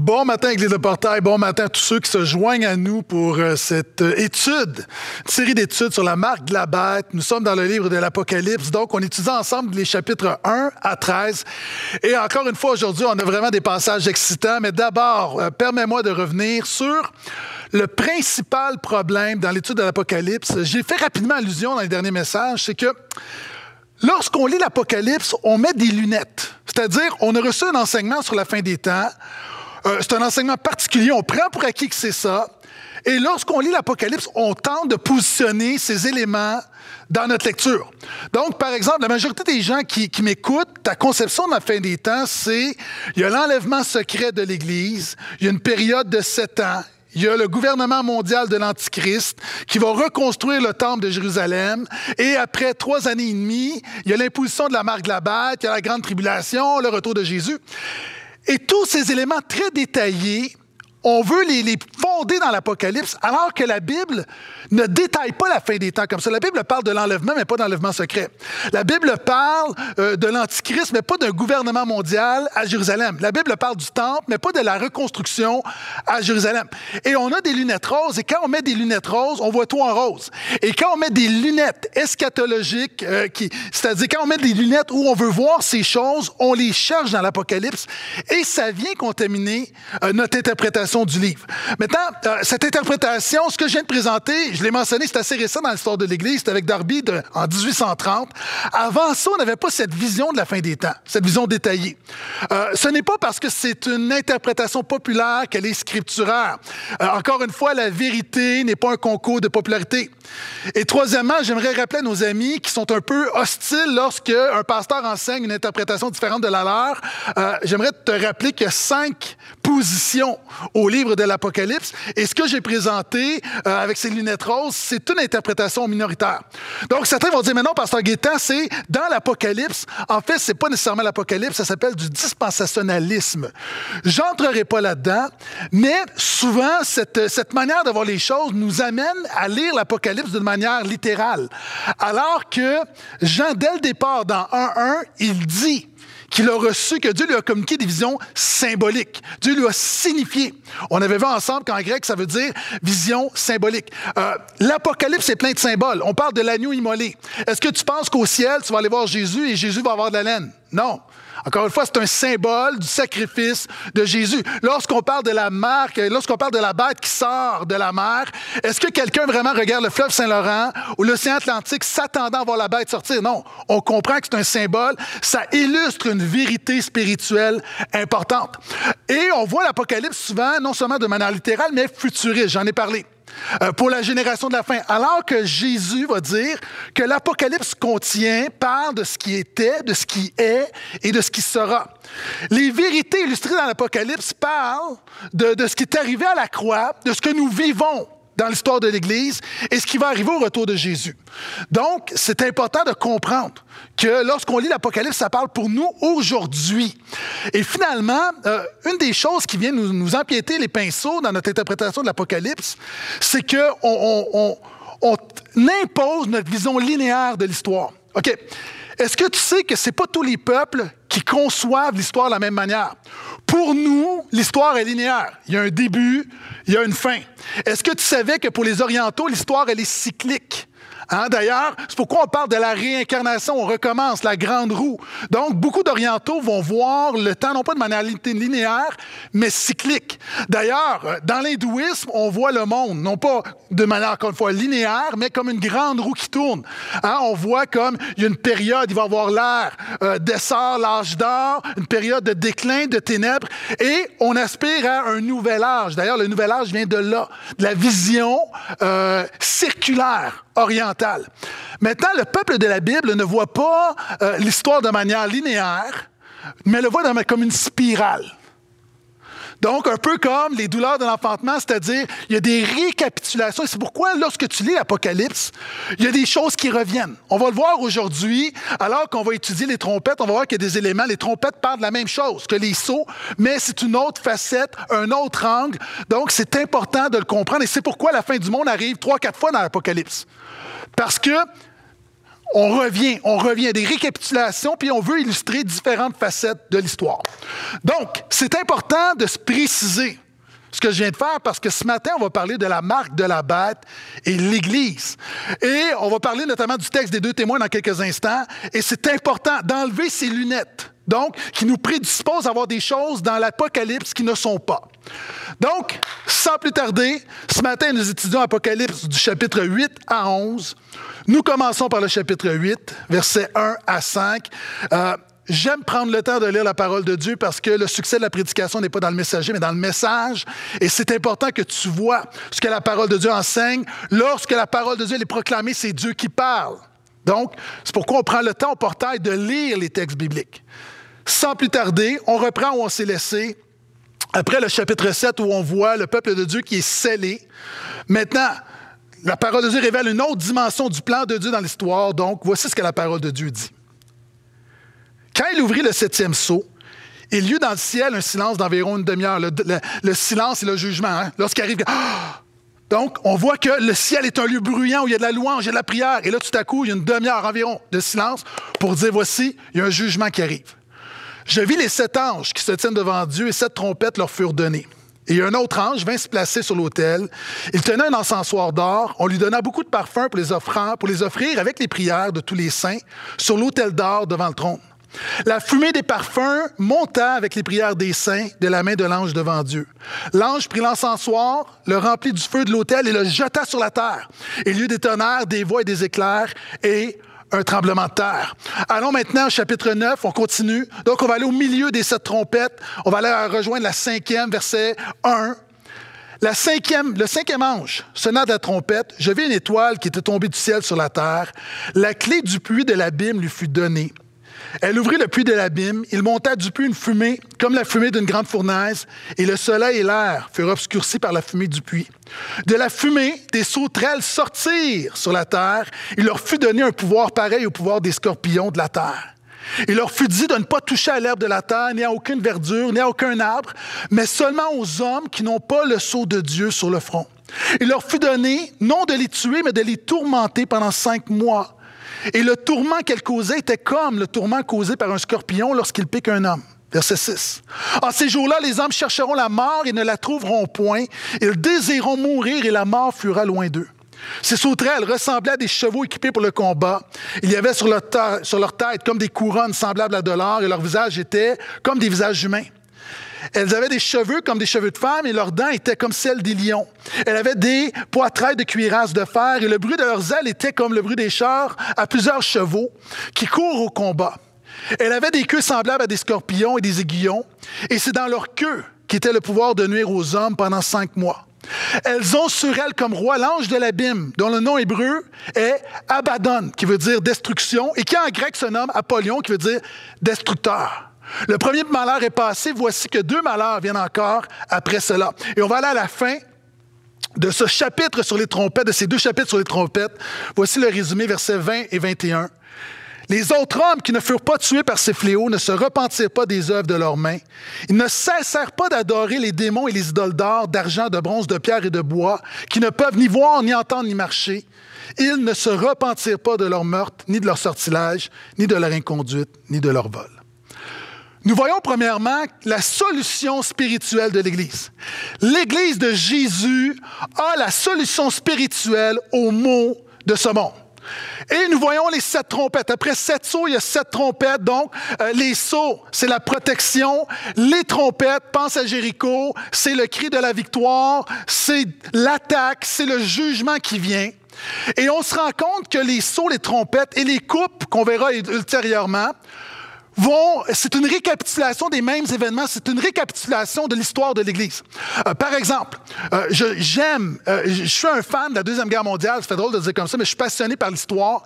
Bon matin, Église de Portail. Bon matin à tous ceux qui se joignent à nous pour euh, cette euh, étude, une série d'études sur la marque de la bête. Nous sommes dans le livre de l'Apocalypse. Donc, on étudie ensemble les chapitres 1 à 13. Et encore une fois, aujourd'hui, on a vraiment des passages excitants. Mais d'abord, euh, permets-moi de revenir sur le principal problème dans l'étude de l'Apocalypse. J'ai fait rapidement allusion dans les derniers messages. C'est que lorsqu'on lit l'Apocalypse, on met des lunettes. C'est-à-dire, on a reçu un enseignement sur la fin des temps. Euh, c'est un enseignement particulier. On prend pour acquis que c'est ça. Et lorsqu'on lit l'Apocalypse, on tente de positionner ces éléments dans notre lecture. Donc, par exemple, la majorité des gens qui, m'écoutent, ta conception de la fin des temps, c'est il y a l'enlèvement secret de l'Église, il y a une période de sept ans, il y a le gouvernement mondial de l'Antichrist qui va reconstruire le temple de Jérusalem. Et après trois années et demie, il y a l'imposition de la marque de la bête, il y a la grande tribulation, le retour de Jésus. Et tous ces éléments très détaillés, on veut les, fonder dans l'Apocalypse, alors que la Bible ne détaille pas la fin des temps comme ça. La Bible parle de l'enlèvement, mais pas d'enlèvement secret. La Bible parle euh, de l'Antichrist, mais pas d'un gouvernement mondial à Jérusalem. La Bible parle du temple, mais pas de la reconstruction à Jérusalem. Et on a des lunettes roses, et quand on met des lunettes roses, on voit tout en rose. Et quand on met des lunettes eschatologiques, euh, c'est-à-dire quand on met des lunettes où on veut voir ces choses, on les cherche dans l'Apocalypse, et ça vient contaminer euh, notre interprétation du livre. Maintenant, euh, cette interprétation, ce que je viens de présenter, je l'ai mentionné, c'est assez récent dans l'histoire de l'Église, c'était avec Darby en 1830. Avant ça, on n'avait pas cette vision de la fin des temps, cette vision détaillée. Euh, ce n'est pas parce que c'est une interprétation populaire qu'elle est scripturaire. Euh, encore une fois, la vérité n'est pas un concours de popularité. Et troisièmement, j'aimerais rappeler à nos amis qui sont un peu hostiles lorsque un pasteur enseigne une interprétation différente de la leur, j'aimerais te rappeler qu'il y a cinq positions au livre de l'Apocalypse. Et ce que j'ai présenté euh, avec ces lunettes roses, c'est une interprétation minoritaire. Donc, certains vont dire, mais non, pasteur Guétan, c'est dans l'Apocalypse. En fait, c'est pas nécessairement l'Apocalypse, ça s'appelle du dispensationalisme. J'entrerai pas là-dedans, mais souvent, cette, cette manière de voir les choses nous amène à lire l'Apocalypse d'une manière littérale. Alors que Jean, dès le départ, dans 1.1, il dit qu'il a reçu, que Dieu lui a communiqué des visions symboliques. Dieu lui a signifié. On avait vu ensemble qu'en grec, ça veut dire vision symbolique. Euh, L'Apocalypse est plein de symboles. On parle de l'agneau immolé. Est-ce que tu penses qu'au ciel, tu vas aller voir Jésus et Jésus va avoir de la laine? Non. Encore une fois, c'est un symbole du sacrifice de Jésus. Lorsqu'on parle de la mer, lorsqu'on parle de la bête qui sort de la mer, est-ce que quelqu'un vraiment regarde le fleuve Saint-Laurent ou l'océan Atlantique s'attendant à voir la bête sortir? Non. On comprend que c'est un symbole. Ça illustre une vérité spirituelle importante. Et on voit l'Apocalypse souvent, non seulement de manière littérale, mais futuriste. J'en ai parlé. Euh, pour la génération de la fin. Alors que Jésus va dire que l'Apocalypse contient, parle de ce qui était, de ce qui est et de ce qui sera. Les vérités illustrées dans l'Apocalypse parlent de, de ce qui est arrivé à la croix, de ce que nous vivons dans l'histoire de l'Église et ce qui va arriver au retour de Jésus. Donc, c'est important de comprendre que lorsqu'on lit l'Apocalypse, ça parle pour nous aujourd'hui. Et finalement, euh, une des choses qui vient nous, empiéter les pinceaux dans notre interprétation de l'Apocalypse, c'est qu'on on, on, on impose notre vision linéaire de l'histoire. OK? Est-ce que tu sais que ce n'est pas tous les peuples qui conçoivent l'histoire de la même manière? Pour nous, l'histoire est linéaire. Il y a un début, il y a une fin. Est-ce que tu savais que pour les Orientaux, l'histoire, elle est cyclique? Hein, D'ailleurs, c'est pourquoi on parle de la réincarnation. On recommence la grande roue. Donc, beaucoup d'orientaux vont voir le temps, non pas de manière linéaire, mais cyclique. D'ailleurs, dans l'hindouisme, on voit le monde, non pas de manière, encore une fois, linéaire, mais comme une grande roue qui tourne. Hein, on voit comme il y a une période, il va y avoir l'ère euh, d'essor, l'âge d'or, une période de déclin, de ténèbres, et on aspire à un nouvel âge. D'ailleurs, le nouvel âge vient de là, de la vision euh, circulaire Maintenant, le peuple de la Bible ne voit pas euh, l'histoire de manière linéaire, mais le voit comme une spirale. Donc, un peu comme les douleurs de l'enfantement, c'est-à-dire, il y a des récapitulations. C'est pourquoi, lorsque tu lis l'Apocalypse, il y a des choses qui reviennent. On va le voir aujourd'hui, alors qu'on va étudier les trompettes, on va voir qu'il y a des éléments. Les trompettes parlent de la même chose que les sauts, mais c'est une autre facette, un autre angle. Donc, c'est important de le comprendre. Et c'est pourquoi la fin du monde arrive trois, quatre fois dans l'Apocalypse. Parce que on revient, on revient, des récapitulations, puis on veut illustrer différentes facettes de l'histoire. Donc, c'est important de se préciser ce que je viens de faire parce que ce matin, on va parler de la marque de la bête et l'Église. Et on va parler notamment du texte des deux témoins dans quelques instants. Et c'est important d'enlever ces lunettes, donc, qui nous prédisposent à voir des choses dans l'Apocalypse qui ne sont pas. Donc, sans plus tarder, ce matin, nous étudions Apocalypse du chapitre 8 à 11. Nous commençons par le chapitre 8, versets 1 à 5. Euh, J'aime prendre le temps de lire la parole de Dieu parce que le succès de la prédication n'est pas dans le messager, mais dans le message. Et c'est important que tu vois ce que la parole de Dieu enseigne. Lorsque la parole de Dieu est proclamée, c'est Dieu qui parle. Donc, c'est pourquoi on prend le temps au portail de lire les textes bibliques. Sans plus tarder, on reprend où on s'est laissé. Après le chapitre 7 où on voit le peuple de Dieu qui est scellé. Maintenant, la parole de Dieu révèle une autre dimension du plan de Dieu dans l'histoire. Donc, voici ce que la parole de Dieu dit. Quand il ouvrit le septième sceau, il y eut dans le ciel un silence d'environ une demi-heure. Le, silence et le jugement. Hein. Lorsqu'il arrive. Donc, on voit que le ciel est un lieu bruyant où il y a de la louange, il y a de la prière. Et là, tout à coup, il y a une demi-heure environ de silence pour dire voici, il y a un jugement qui arrive. Je vis les sept anges qui se tiennent devant Dieu et sept trompettes leur furent données. Et un autre ange vint se placer sur l'autel. Il tenait un encensoir d'or. On lui donna beaucoup de parfums pour les, offrir, pour les offrir avec les prières de tous les saints sur l'autel d'or devant le trône. La fumée des parfums monta avec les prières des saints de la main de l'ange devant Dieu. L'ange prit l'encensoir, le remplit du feu de l'autel et le jeta sur la terre. Il y eut des tonnerres, des voix et des éclairs et un tremblement de terre. Allons maintenant au chapitre 9, on continue. Donc on va aller au milieu des sept trompettes. On va aller rejoindre la cinquième, verset 1. La cinquième, le cinquième ange sonna de la trompette. Je vis une étoile qui était tombée du ciel sur la terre. La clé du puits de l'abîme lui fut donnée. Elle ouvrit le puits de l'abîme. Il monta du puits une fumée, comme la fumée d'une grande fournaise, et le soleil et l'air furent obscurcis par la fumée du puits. De la fumée, des sauterelles sortirent sur la terre. Il leur fut donné un pouvoir pareil au pouvoir des scorpions de la terre. Il leur fut dit de ne pas toucher à l'herbe de la terre, ni à aucune verdure, ni à aucun arbre, mais seulement aux hommes qui n'ont pas le sceau de Dieu sur le front. Il leur fut donné non de les tuer, mais de les tourmenter pendant cinq mois. Et le tourment qu'elle causait était comme le tourment causé par un scorpion lorsqu'il pique un homme. Verset 6. En ces jours-là, les hommes chercheront la mort et ne la trouveront point. Ils désireront mourir et la mort fuira loin d'eux. Ces sauterelles ressemblaient à des chevaux équipés pour le combat. Il y avait sur leur, tête comme des couronnes semblables à de l'or et leur visage était comme des visages humains. Elles avaient des cheveux comme des cheveux de femme et leurs dents étaient comme celles des lions. Elles avaient des poitrails de cuirasse de fer et le bruit de leurs ailes était comme le bruit des chars à plusieurs chevaux qui courent au combat. Elles avaient des queues semblables à des scorpions et des aiguillons et c'est dans leur queue qu'était le pouvoir de nuire aux hommes pendant cinq mois. Elles ont sur elles comme roi l'ange de l'abîme, dont le nom hébreu est Abaddon, qui veut dire destruction, et qui en grec se nomme Apollyon, qui veut dire destructeur. Le premier malheur est passé, voici que deux malheurs viennent encore après cela. Et on va aller à la fin de ce chapitre sur les trompettes, de ces deux chapitres sur les trompettes. Voici le résumé, versets 20 et 21. Les autres hommes qui ne furent pas tués par ces fléaux ne se repentirent pas des œuvres de leurs mains. Ils ne cessèrent pas d'adorer les démons et les idoles d'or, d'argent, de bronze, de pierre et de bois, qui ne peuvent ni voir, ni entendre, ni marcher. Ils ne se repentirent pas de leur meurtre, ni de leur sortilège, ni de leur inconduite, ni de leur vol. Nous voyons premièrement la solution spirituelle de l'Église. L'Église de Jésus a la solution spirituelle aux maux de ce monde. Et nous voyons les sept trompettes. Après sept sauts, il y a sept trompettes. Donc, euh, les sauts, c'est la protection. Les trompettes, pense à Jéricho, c'est le cri de la victoire, c'est l'attaque, c'est le jugement qui vient. Et on se rend compte que les sauts, les trompettes et les coupes, qu'on verra ultérieurement, c'est une récapitulation des mêmes événements, c'est une récapitulation de l'histoire de l'Église. Euh, par exemple, euh, j'aime, euh, je suis un fan de la Deuxième Guerre mondiale, fait drôle de dire comme ça, mais je suis passionné par l'histoire.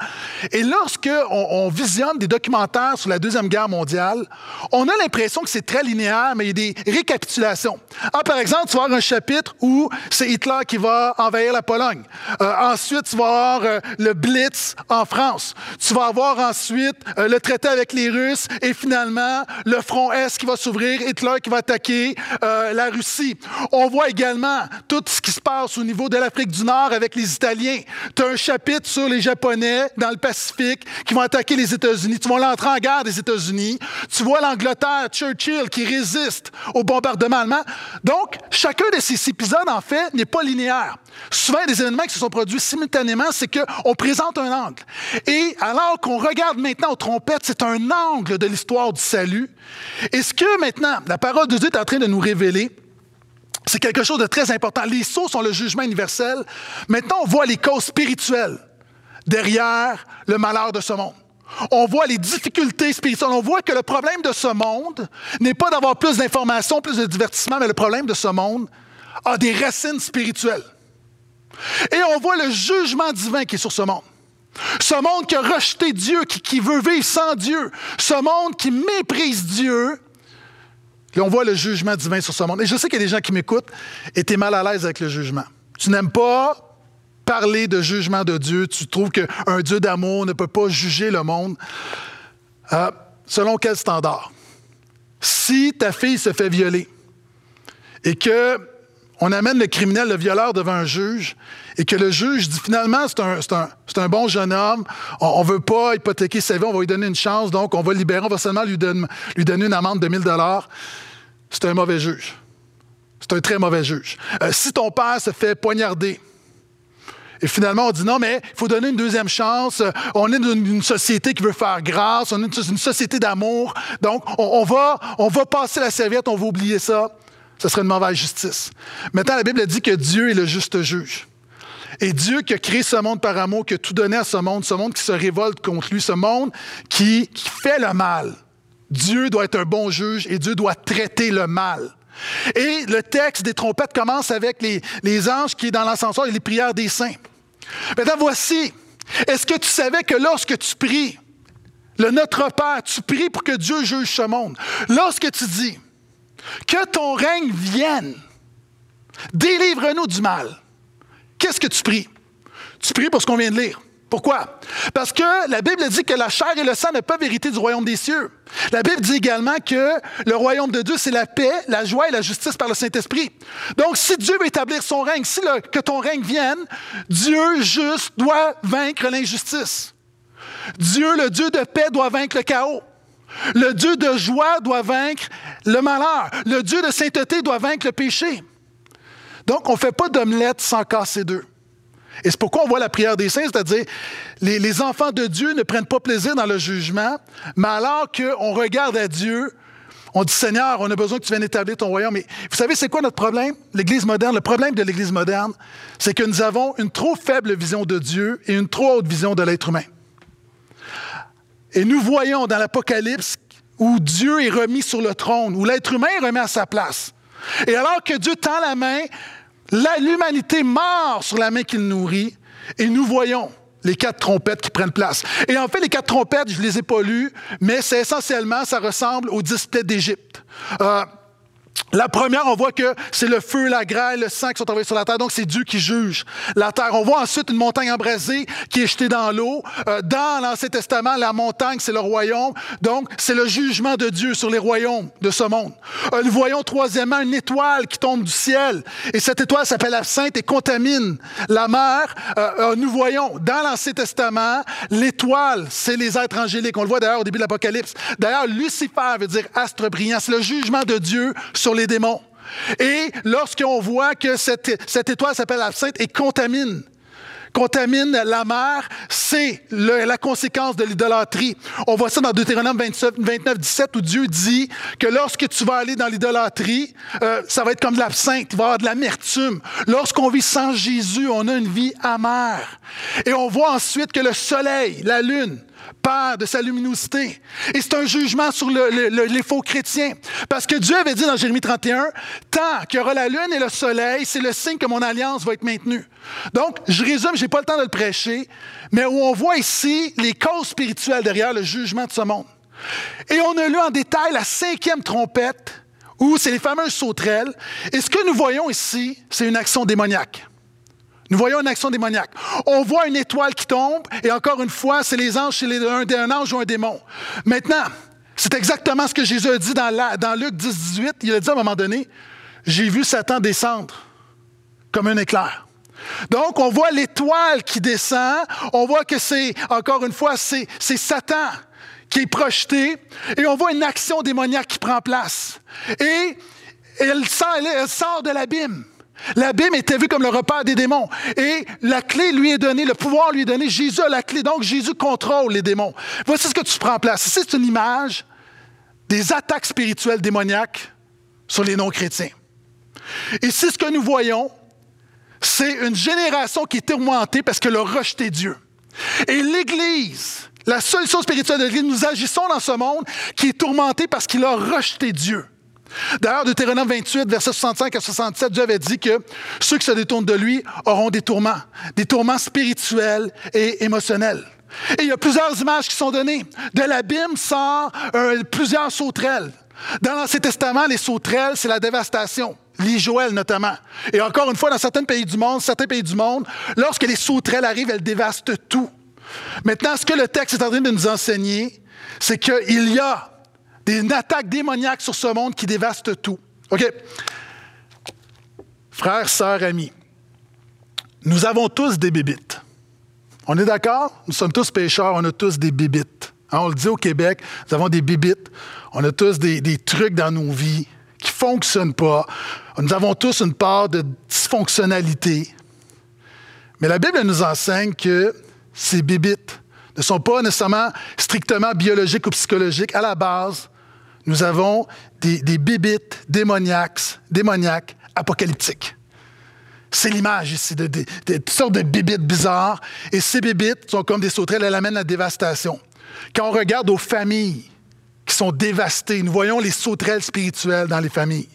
Et lorsque on, on, visionne des documentaires sur la Deuxième Guerre mondiale, on a l'impression que c'est très linéaire, mais il y a des récapitulations. Ah, par exemple, tu vas avoir un chapitre où c'est Hitler qui va envahir la Pologne. ensuite, tu vas avoir le Blitz en France. Tu vas avoir ensuite le traité avec les Russes et finalement le front Est qui va s'ouvrir, Hitler qui va attaquer euh, la Russie. On voit également tout ce qui se passe au niveau de l'Afrique du Nord avec les Italiens. Tu as un chapitre sur les Japonais dans le Pacifique qui vont attaquer les États-Unis. Tu vois l'entrée en guerre des États-Unis. Tu vois l'Angleterre, Churchill qui résiste au bombardement allemand. Donc, chacun de ces épisodes, en fait, n'est pas linéaire. Souvent, des événements qui se sont produits simultanément, c'est qu'on présente un angle. Et alors qu'on regarde maintenant aux trompettes, c'est un angle de l'histoire du salut. Et ce que maintenant la parole de Dieu est en train de nous révéler, c'est quelque chose de très important. Les sauts sont le jugement universel. Maintenant, on voit les causes spirituelles derrière le malheur de ce monde. On voit les difficultés spirituelles. On voit que le problème de ce monde n'est pas d'avoir plus d'informations, plus de divertissement, mais le problème de ce monde a des racines spirituelles. Et on voit le jugement divin qui est sur ce monde. Ce monde qui a rejeté Dieu, qui, veut vivre sans Dieu. Ce monde qui méprise Dieu. On voit le jugement divin sur ce monde. Et je sais qu'il y a des gens qui m'écoutent et tu es mal à l'aise avec le jugement. Tu n'aimes pas parler de jugement de Dieu. Tu trouves qu'un Dieu d'amour ne peut pas juger le monde. Euh, selon quel standard? Si ta fille se fait violer et que on amène le criminel, le violeur devant un juge, et que le juge dit finalement, c'est un, bon jeune homme, on ne veut pas hypothéquer sa vie, on va lui donner une chance, donc on va libérer, on va seulement lui, donner, lui donner une amende de 1000 dollars. C'est un mauvais juge. C'est un très mauvais juge. Euh, si ton père se fait poignarder, et finalement, on dit non, mais il faut donner une deuxième chance. On est dans une société qui veut faire grâce. On est une société d'amour. Donc, on, on va passer la serviette, on va oublier ça ce serait une mauvaise justice. Maintenant, la Bible dit que Dieu est le juste juge. Et Dieu qui a créé ce monde par amour, qui a tout donné à ce monde, ce monde qui se révolte contre lui, ce monde qui, fait le mal. Dieu doit être un bon juge et Dieu doit traiter le mal. Et le texte des trompettes commence avec les, anges qui est dans l'ascenseur et les prières des saints. Maintenant, voici. Est-ce que tu savais que lorsque tu pries, le Notre Père, tu pries pour que Dieu juge ce monde? Lorsque tu dis, que ton règne vienne. Délivre-nous du mal. Qu'est-ce que tu pries? Tu pries pour ce qu'on vient de lire. Pourquoi? Parce que la Bible dit que la chair et le sang ne peuvent hériter du royaume des cieux. La Bible dit également que le royaume de Dieu, c'est la paix, la joie et la justice par le Saint-Esprit. Donc, si Dieu veut établir son règne, si que ton règne vienne, Dieu juste doit vaincre l'injustice. Dieu, le Dieu de paix, doit vaincre le chaos. Le Dieu de joie doit vaincre le malheur. Le Dieu de sainteté doit vaincre le péché. Donc, on ne fait pas d'omelette sans casser deux. Et c'est pourquoi on voit la prière des saints, c'est-à-dire les, enfants de Dieu ne prennent pas plaisir dans le jugement, mais alors qu'on regarde à Dieu, on dit Seigneur, on a besoin que tu viennes établir ton royaume. Mais vous savez, c'est quoi notre problème? L'Église moderne, le problème de l'Église moderne, c'est que nous avons une trop faible vision de Dieu et une trop haute vision de l'être humain. Et nous voyons dans l'Apocalypse où Dieu est remis sur le trône, où l'être humain est remis à sa place. Et alors que Dieu tend la main, l'humanité mord sur la main qu'il nourrit, et nous voyons les quatre trompettes qui prennent place. Et en fait, les quatre trompettes, je ne les ai pas lues, mais c'est essentiellement, ça ressemble aux dix d'Égypte. Euh, la première, on voit que c'est le feu, la grêle, le sang qui sont envoyés sur la terre. Donc, c'est Dieu qui juge la terre. On voit ensuite une montagne embrasée qui est jetée dans l'eau. Euh, dans l'Ancien Testament, la montagne, c'est le royaume. Donc, c'est le jugement de Dieu sur les royaumes de ce monde. Euh, nous voyons troisièmement une étoile qui tombe du ciel. Et cette étoile s'appelle la Sainte et contamine la mer. Euh, nous voyons dans l'Ancien Testament, l'étoile, c'est les êtres angéliques. On le voit d'ailleurs au début de l'Apocalypse. D'ailleurs, Lucifer veut dire astre brillant. C'est le jugement de Dieu sur les démons. Et lorsqu'on voit que cette, étoile s'appelle l'absinthe et contamine, contamine la mer, c'est la conséquence de l'idolâtrie. On voit ça dans Deutéronome 29, 17, où Dieu dit que lorsque tu vas aller dans l'idolâtrie, euh, ça va être comme de l'absinthe, il va y avoir de l'amertume. Lorsqu'on vit sans Jésus, on a une vie amère. Et on voit ensuite que le soleil, la lune, perd de sa luminosité. Et c'est un jugement sur les faux chrétiens. Parce que Dieu avait dit dans Jérémie 31, tant qu'il y aura la lune et le soleil, c'est le signe que mon alliance va être maintenue. Donc, je résume, je n'ai pas le temps de le prêcher, mais où on voit ici les causes spirituelles derrière le jugement de ce monde. Et on a lu en détail la cinquième trompette, où c'est les fameuses sauterelles. Et ce que nous voyons ici, c'est une action démoniaque. Nous voyons une action démoniaque. On voit une étoile qui tombe, et encore une fois, c'est les anges, c'est un, ange ou un démon. Maintenant, C'est exactement ce que Jésus a dit dans, Luc 10, 18. Il a dit à un moment donné, j'ai vu Satan descendre comme un éclair. Donc, on voit l'étoile qui descend, on voit que c'est, encore une fois, c'est, Satan qui est projeté, et on voit une action démoniaque qui prend place. Et elle sort de l'abîme. L'abîme était vu comme le repère des démons. Et la clé lui est donnée, le pouvoir lui est donné. Jésus a la clé. Donc, Jésus contrôle les démons. Voici ce que tu prends place. Ici, c'est une image des attaques spirituelles démoniaques sur les non-chrétiens. Ici, ce que nous voyons, c'est une génération qui est tourmentée parce qu'elle a rejeté Dieu. Et l'Église, la solution spirituelle de l'Église, nous agissons dans ce monde qui est tourmenté parce qu'il a rejeté Dieu. D'ailleurs, Deutéronome 28, versets 65 à 67, Dieu avait dit que ceux qui se détournent de lui auront des tourments, des tourments spirituels et émotionnels. Et il y a plusieurs images qui sont données. De l'abîme sort euh, plusieurs sauterelles. Dans l'Ancien Testament, les sauterelles, c'est la dévastation. Les Joël notamment. Et encore une fois, dans certains pays du monde, certains pays du monde, lorsque les sauterelles arrivent, elles dévastent tout. Maintenant, ce que le texte est en train de nous enseigner, c'est qu'il y a des attaques démoniaques sur ce monde qui dévastent tout. OK? Frères, sœurs, amis, nous avons tous des bébites. On est d'accord? Nous sommes tous pécheurs, on a tous des bébites. Hein, on le dit au Québec, nous avons des bébites. On a tous des, des trucs dans nos vies qui ne fonctionnent pas. Nous avons tous une part de dysfonctionnalité. Mais la Bible nous enseigne que ces bébites ne sont pas nécessairement strictement biologiques ou psychologiques. À la base, nous avons des, des bibites démoniaques, démoniaques apocalyptiques. C'est l'image ici de, toutes sortes de bibites bizarres. Et ces bibites sont comme des sauterelles, elles amènent la dévastation. Quand on regarde aux familles qui sont dévastées, nous voyons les sauterelles spirituelles dans les familles.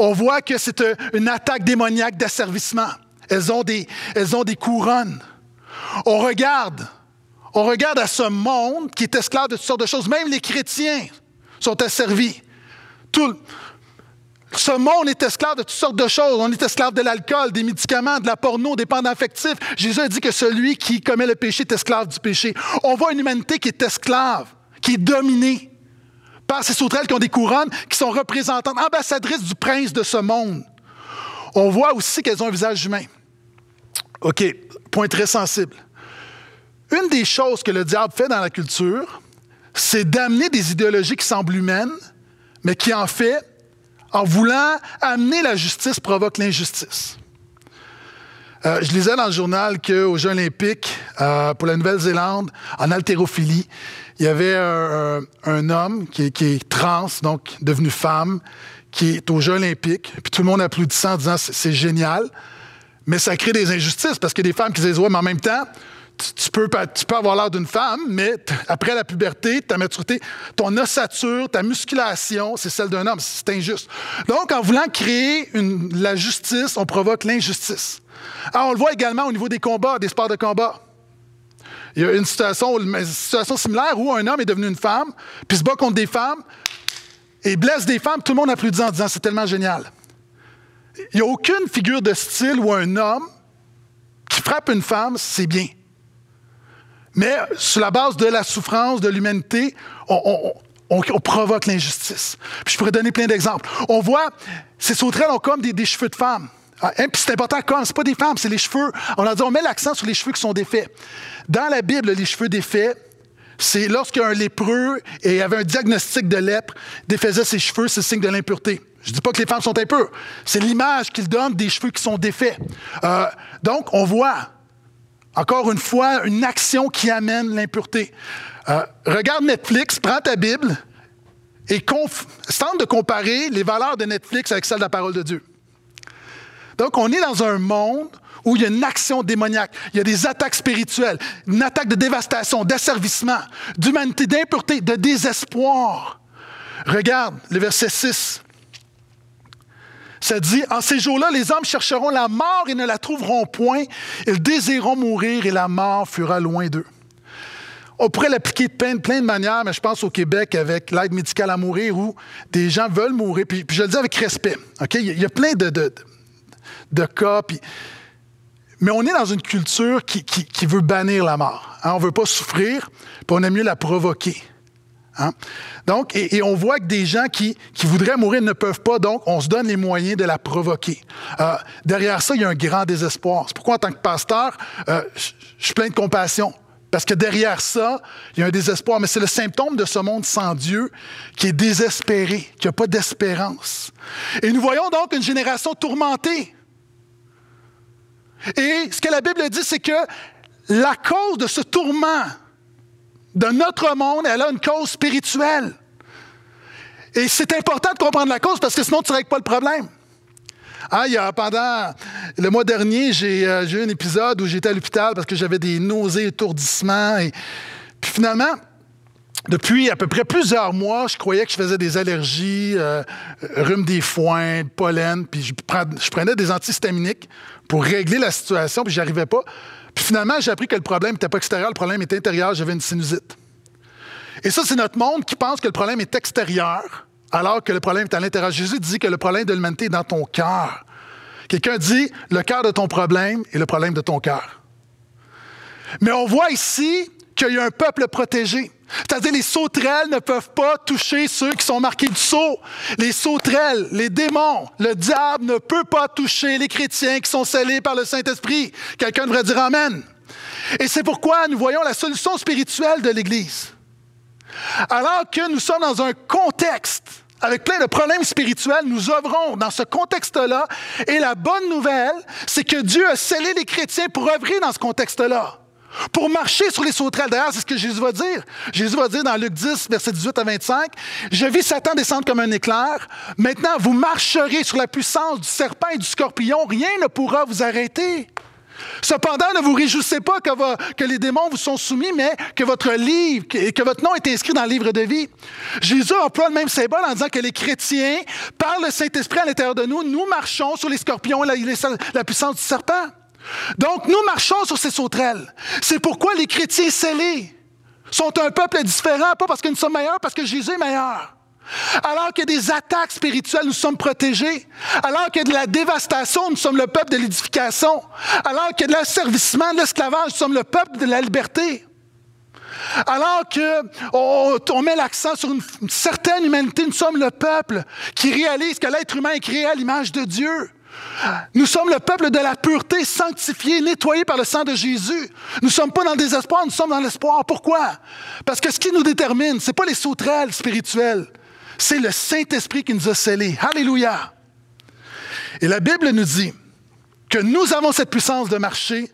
On voit que c'est une attaque démoniaque d'asservissement. Elles ont des, elles ont des couronnes. On regarde, on regarde à ce monde qui est esclave de toutes sortes de choses. Même les chrétiens sont asservis. Tout, ce monde est esclave de toutes sortes de choses. On est esclave de l'alcool, des médicaments, de la porno, des pendants affectifs. Jésus a dit que celui qui commet le péché est esclave du péché. On voit une humanité qui est esclave, qui est dominée par ces sauterelles qui ont des couronnes, qui sont représentantes, ambassadrices du prince de ce monde. On voit aussi qu'elles ont un visage humain. OK, point très sensible. Une des choses que le diable fait dans la culture, c'est d'amener des idéologies qui semblent humaines, mais qui en fait, en voulant amener la justice, provoquent l'injustice. Euh, je lisais dans le journal qu'aux Jeux olympiques, euh, pour la Nouvelle-Zélande, en haltérophilie, il y avait un, homme qui, est trans, donc devenu femme, qui est aux Jeux olympiques, puis tout le monde applaudissant en disant c'est génial, mais ça crée des injustices parce qu'il y a des femmes qui disent ouais, mais en même temps, tu, peux, avoir l'air d'une femme, mais après la puberté, ta maturité, ton ossature, ta musculation, c'est celle d'un homme. C'est injuste. Donc, en voulant créer la justice, on provoque l'injustice. Alors, on le voit également au niveau des combats, des sports de combat. Il y a une situation, une situation similaire où un homme est devenu une femme, puis se bat contre des femmes, et blesse des femmes, tout le monde applaudit en disant c'est tellement génial. Il n'y a aucune figure de style où un homme qui frappe une femme, c'est bien. Mais sur la base de la souffrance, de l'humanité, on, provoque l'injustice. je pourrais donner plein d'exemples. On voit, ces sauterelles ont comme des, cheveux de femmes. Ah, hein, puis c'est important comme, c'est pas des femmes, c'est les cheveux. On a dit, on met l'accent sur les cheveux qui sont défaits. Dans la Bible, les cheveux défaits, c'est lorsqu'un lépreux et avait un diagnostic de lèpre, défaisait ses cheveux, c'est signe de l'impureté. Je dis pas que les femmes sont impures. C'est l'image qu'il donne des cheveux qui sont défaits. Euh, donc, on voit encore une fois, une action qui amène l'impureté. Euh, regarde Netflix, prends ta Bible et tente de comparer les valeurs de Netflix avec celles de la parole de Dieu. Donc, on est dans un monde où il y a une action démoniaque, il y a des attaques spirituelles, une attaque de dévastation, d'asservissement, d'humanité, d'impureté, de désespoir. Regarde le verset 6. Ça dit, en ces jours-là, les hommes chercheront la mort et ne la trouveront point. Ils désireront mourir et la mort fera loin d'eux. On pourrait l'appliquer de plein, de manières, mais je pense au Québec avec l'aide médicale à mourir où des gens veulent mourir. Puis, je le dis avec respect. Il y a plein de, de, cas. mais on est dans une culture qui, veut bannir la mort. Hein, on ne veut pas souffrir, puis on aime mieux la provoquer. Hein? Donc, et, on voit que des gens qui, voudraient mourir ne peuvent pas, donc on se donne les moyens de la provoquer. Euh, derrière ça, il y a un grand désespoir. C'est pourquoi, en tant que pasteur, euh, je suis plein de compassion. Parce que derrière ça, il y a un désespoir. Mais c'est le symptôme de ce monde sans Dieu qui est désespéré, qui n'a pas d'espérance. Et nous voyons donc une génération tourmentée. Et ce que la Bible dit, c'est que la cause de ce tourment de notre monde, elle a une cause spirituelle. Et c'est important de comprendre la cause parce que sinon, tu ne règles pas le problème. Ah, il y a, pendant le mois dernier, j'ai euh, eu un épisode où j'étais à l'hôpital parce que j'avais des nausées, étourdissements. Et, puis finalement, depuis à peu près plusieurs mois, je croyais que je faisais des allergies, euh, rhume des foins, pollen, puis je, prenais des antihistaminiques pour régler la situation, puis j'y arrivais pas. Puis finalement, j'ai appris que le problème n'était pas extérieur, le problème était intérieur, j'avais une sinusite. Et ça, c'est notre monde qui pense que le problème est extérieur, alors que le problème est à l'intérieur. Jésus dit que le problème de l'humanité est dans ton cœur. Quelqu'un dit, le cœur de ton problème est le problème de ton cœur. Mais on voit ici qu'il y a un peuple protégé. C'est-à-dire les sauterelles ne peuvent pas toucher ceux qui sont marqués du sceau. Les sauterelles, les démons, le diable ne peut pas toucher les chrétiens qui sont scellés par le Saint-Esprit. Quelqu'un devrait dire Amen. Et c'est pourquoi nous voyons la solution spirituelle de l'Église. Alors que nous sommes dans un contexte avec plein de problèmes spirituels, nous œuvrons dans ce contexte-là. Et la bonne nouvelle, c'est que Dieu a scellé les chrétiens pour œuvrer dans ce contexte-là pour marcher sur les sauterelles. D'ailleurs, c'est ce que Jésus va dire. Jésus va dire dans Luc 10, verset 18 à 25, Je vis Satan descendre comme un éclair. Maintenant, vous marcherez sur la puissance du serpent et du scorpion. Rien ne pourra vous arrêter. Cependant, ne vous réjouissez pas que, les démons vous sont soumis, mais que votre livre, que, que votre nom est inscrit dans le livre de vie. Jésus emploie le même symbole en disant que les chrétiens, par le Saint-Esprit à l'intérieur de nous, nous marchons sur les scorpions et la puissance du serpent. Donc, nous marchons sur ces sauterelles. C'est pourquoi les chrétiens scellés sont un peuple différent, pas parce que nous sommes meilleurs, parce que Jésus est meilleur. Alors qu'il y a des attaques spirituelles, nous sommes protégés. Alors qu'il y a de la dévastation, nous sommes le peuple de l'édification. Alors qu'il y a de l'asservissement, de l'esclavage, nous sommes le peuple de la liberté. Alors qu'on on met l'accent sur une, une certaine humanité, nous sommes le peuple qui réalise que l'être humain est créé à l'image de Dieu. Nous sommes le peuple de la pureté, sanctifié, nettoyé par le sang de Jésus. Nous ne sommes pas dans le désespoir, nous sommes dans l'espoir. Pourquoi? Parce que ce qui nous détermine, ce n'est pas les sauterelles spirituelles, c'est le Saint-Esprit qui nous a scellés. Alléluia! Et la Bible nous dit que nous avons cette puissance de marcher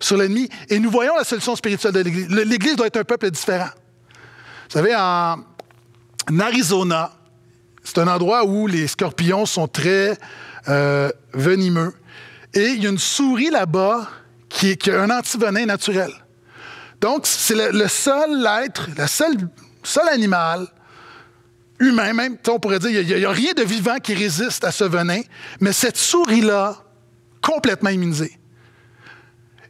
sur l'ennemi et nous voyons la solution spirituelle de l'Église. L'Église doit être un peuple différent. Vous savez, en Arizona, c'est un endroit où les scorpions sont très euh, venimeux. Et il y a une souris là-bas qui, a un antivenin naturel. Donc, c'est le, seul être, le seul, animal humain, même, on pourrait dire, il n'y a, rien de vivant qui résiste à ce venin, mais cette souris-là, complètement immunisée.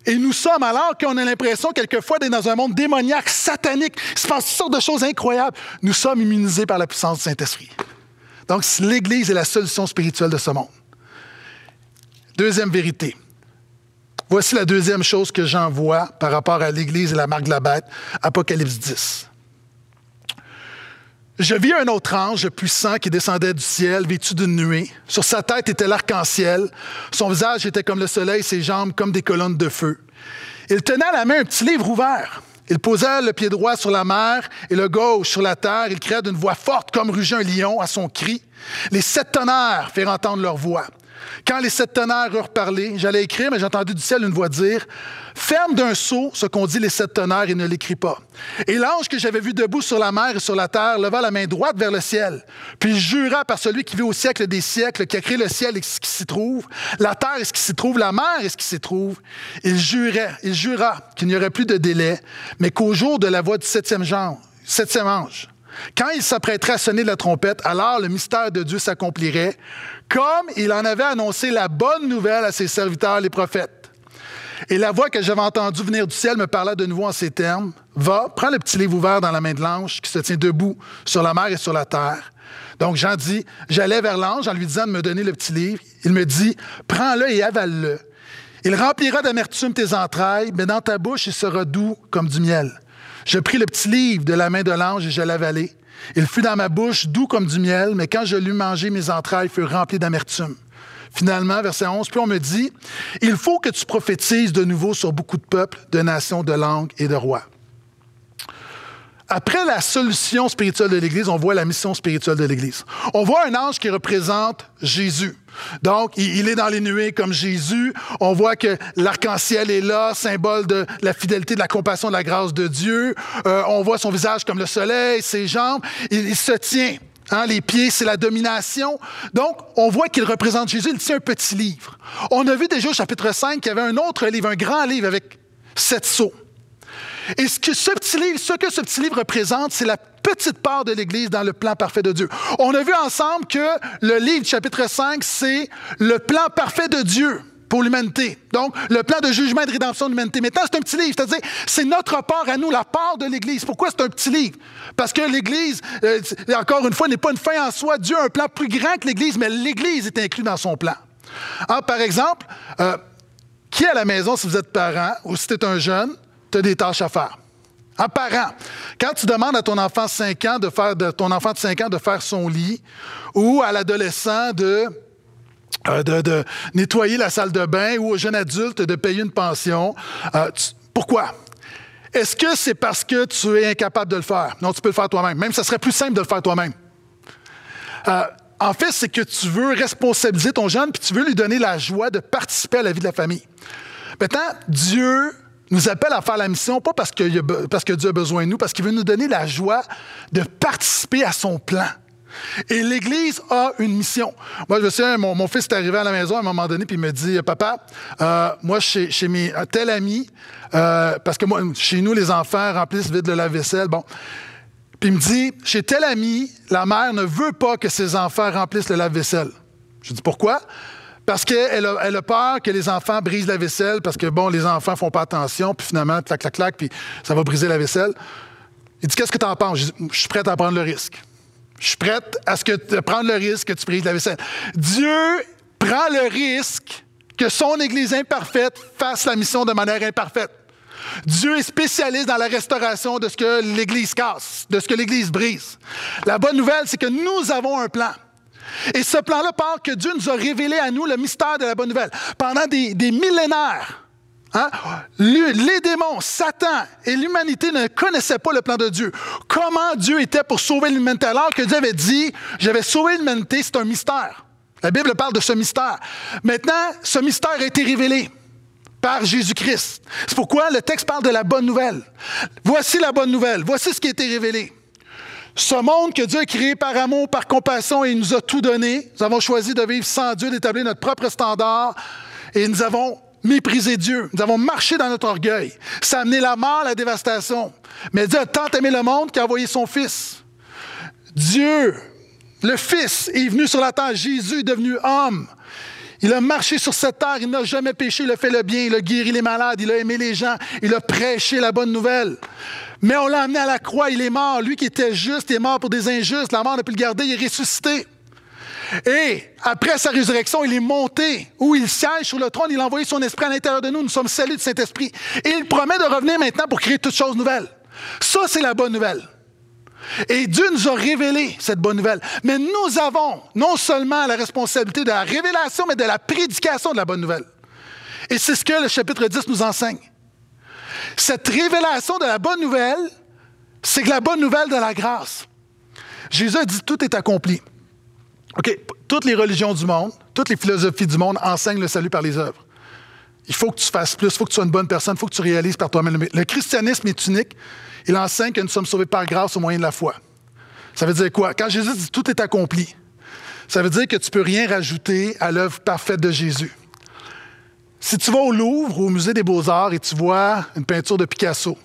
Et nous sommes, alors qu'on a l'impression quelquefois d'être dans un monde démoniaque, satanique, il se passe toutes sortes de choses incroyables, nous sommes immunisés par la puissance du Saint-Esprit. Donc, l'Église est la solution spirituelle de ce monde. Deuxième vérité. Voici la deuxième chose que j'en vois par rapport à l'Église et la marque de la bête, Apocalypse 10. Je vis un autre ange puissant qui descendait du ciel, vêtu d'une nuée. Sur sa tête était l'arc-en-ciel. Son visage était comme le soleil, ses jambes comme des colonnes de feu. Il tenait à la main un petit livre ouvert. Il posait le pied droit sur la mer et le gauche sur la terre. Il cria d'une voix forte comme rugit un lion à son cri. Les sept tonnerres firent entendre leur voix. Quand les sept tonnerres eurent parlé, j'allais écrire, mais j'ai entendu du ciel une voix dire Ferme d'un saut ce qu'ont dit les sept tonnerres et ne l'écris pas. Et l'ange que j'avais vu debout sur la mer et sur la terre leva la main droite vers le ciel, puis jura par celui qui vit au siècle des siècles, qui a créé le ciel et ce qui s'y trouve, la terre et ce qui s'y trouve, la mer et ce qui s'y trouve. Il jurait, il jura qu'il n'y aurait plus de délai, mais qu'au jour de la voix du septième, septième ange, quand il s'apprêterait à sonner la trompette, alors le mystère de Dieu s'accomplirait, comme il en avait annoncé la bonne nouvelle à ses serviteurs, les prophètes. Et la voix que j'avais entendue venir du ciel me parla de nouveau en ces termes. Va, prends le petit livre ouvert dans la main de l'ange qui se tient debout sur la mer et sur la terre. Donc Jean dit, j'allais vers l'ange en lui disant de me donner le petit livre. Il me dit, prends-le et avale-le. Il remplira d'amertume tes entrailles, mais dans ta bouche, il sera doux comme du miel. Je pris le petit livre de la main de l'ange et je l'avalai. Il fut dans ma bouche doux comme du miel, mais quand je l'eus mangé, mes entrailles furent remplies d'amertume. Finalement, verset 11, puis on me dit, il faut que tu prophétises de nouveau sur beaucoup de peuples, de nations, de langues et de rois. Après la solution spirituelle de l'Église, on voit la mission spirituelle de l'Église. On voit un ange qui représente Jésus. Donc, il est dans les nuées comme Jésus. On voit que l'arc-en-ciel est là, symbole de la fidélité, de la compassion, de la grâce de Dieu. Euh, on voit son visage comme le soleil, ses jambes. Il, se tient. Hein, les pieds, c'est la domination. Donc, on voit qu'il représente Jésus. Il tient un petit livre. On a vu déjà au chapitre 5 qu'il y avait un autre livre, un grand livre avec sept sceaux. Et ce que ce petit livre, ce que ce petit livre représente, c'est la petite part de l'Église dans le plan parfait de Dieu. On a vu ensemble que le livre chapitre 5, c'est le plan parfait de Dieu pour l'humanité. Donc, le plan de jugement et de rédemption de l'humanité. Maintenant, c'est un petit livre, c'est-à-dire, c'est notre part à nous, la part de l'Église. Pourquoi c'est un petit livre? Parce que l'Église, euh, encore une fois, n'est pas une fin en soi. Dieu a un plan plus grand que l'Église, mais l'Église est inclue dans son plan. Alors, par exemple, euh, qui à la maison, si vous êtes parent ou si tu es un jeune, tu as des tâches à faire? Un parent, quand tu demandes à ton enfant de 5 ans de faire de, ton enfant de 5 ans de faire son lit ou à l'adolescent de, euh, de, nettoyer la salle de bain ou au jeune adulte de payer une pension, euh, pourquoi? Est-ce que c'est parce que tu es incapable de le faire? Non, tu peux le faire toi-même. Même, ça serait plus simple de le faire toi-même. Euh, en fait, c'est que tu veux responsabiliser ton jeune puis tu veux lui donner la joie de participer à la vie de la famille. Maintenant, Dieu nous appelle à faire la mission, pas parce que, parce que Dieu a besoin de nous, parce qu'il veut nous donner la joie de participer à son plan. Et l'Église a une mission. Moi, je sais, mon, mon, fils est arrivé à la maison à un moment donné, puis il me dit Papa, euh, moi, chez, chez mes tel ami, euh, parce que chez nous, les enfants remplissent vite de la vaisselle. Bon. Puis il me dit Chez tel ami, la mère ne veut pas que ses enfants remplissent le lave-vaisselle. Je dis Pourquoi parce qu'elle a, peur que les enfants brisent la vaisselle, parce que, bon, les enfants font pas attention, puis finalement, clac, clac, clac, puis ça va briser la vaisselle. Il dit, qu'est-ce que tu en penses? Je, suis prête à prendre le risque. Je suis prête à ce que, prendre le risque que tu brises la vaisselle. Dieu prend le risque que son Église imparfaite fasse la mission de manière imparfaite. Dieu est spécialiste dans la restauration de ce que l'Église casse, de ce que l'Église brise. La bonne nouvelle, c'est que nous avons un plan. Et ce plan-là parle que Dieu nous a révélé à nous le mystère de la bonne nouvelle. Pendant des, millénaires, Hein? Les démons, Satan et l'humanité ne connaissaient pas le plan de Dieu. Comment Dieu était pour sauver l'humanité? Alors que Dieu avait dit, j'avais sauvé l'humanité, c'est un mystère. La Bible parle de ce mystère. Maintenant, ce mystère a été révélé par Jésus-Christ. C'est pourquoi le texte parle de la bonne nouvelle. Voici la bonne nouvelle. Voici ce qui a été révélé. Ce monde que Dieu a créé par amour, par compassion et il nous a tout donné. Nous avons choisi de vivre sans Dieu, d'établir notre propre standard et nous avons méprisé Dieu. Nous avons marché dans notre orgueil. Ça a amené la mort, la dévastation. Mais Dieu a tant aimé le monde qu'il a envoyé son Fils. Dieu, le Fils, est venu sur la terre. Jésus est devenu homme. Il a marché sur cette terre, il n'a jamais péché, il a fait le bien, il a guéri les malades, il a aimé les gens, il a prêché la bonne nouvelle. Mais on l'a amené à la croix, il est mort. Lui qui était juste, il est mort pour des injustes. La mort n'a pu le garder, il est ressuscité. Et après sa résurrection, il est monté où il siège sur le trône, il a envoyé son esprit à l'intérieur de nous. Nous sommes salués du Saint-Esprit. Et il promet de revenir maintenant pour créer toutes choses nouvelles. Ça, c'est la bonne nouvelle. Et Dieu nous a révélé cette bonne nouvelle. Mais nous avons non seulement la responsabilité de la révélation, mais de la prédication de la bonne nouvelle. Et c'est ce que le chapitre 10 nous enseigne. Cette révélation de la bonne nouvelle, c'est que la bonne nouvelle de la grâce. Jésus a dit tout est accompli. OK, toutes les religions du monde, toutes les philosophies du monde enseignent le salut par les œuvres. Il faut que tu fasses plus, il faut que tu sois une bonne personne, il faut que tu réalises par toi-même. Le christianisme est unique. Il enseigne que nous sommes sauvés par grâce au moyen de la foi. Ça veut dire quoi? Quand Jésus dit tout est accompli, ça veut dire que tu ne peux rien rajouter à l'œuvre parfaite de Jésus. Si tu vas au Louvre ou au Musée des Beaux-Arts et tu vois une peinture de Picasso,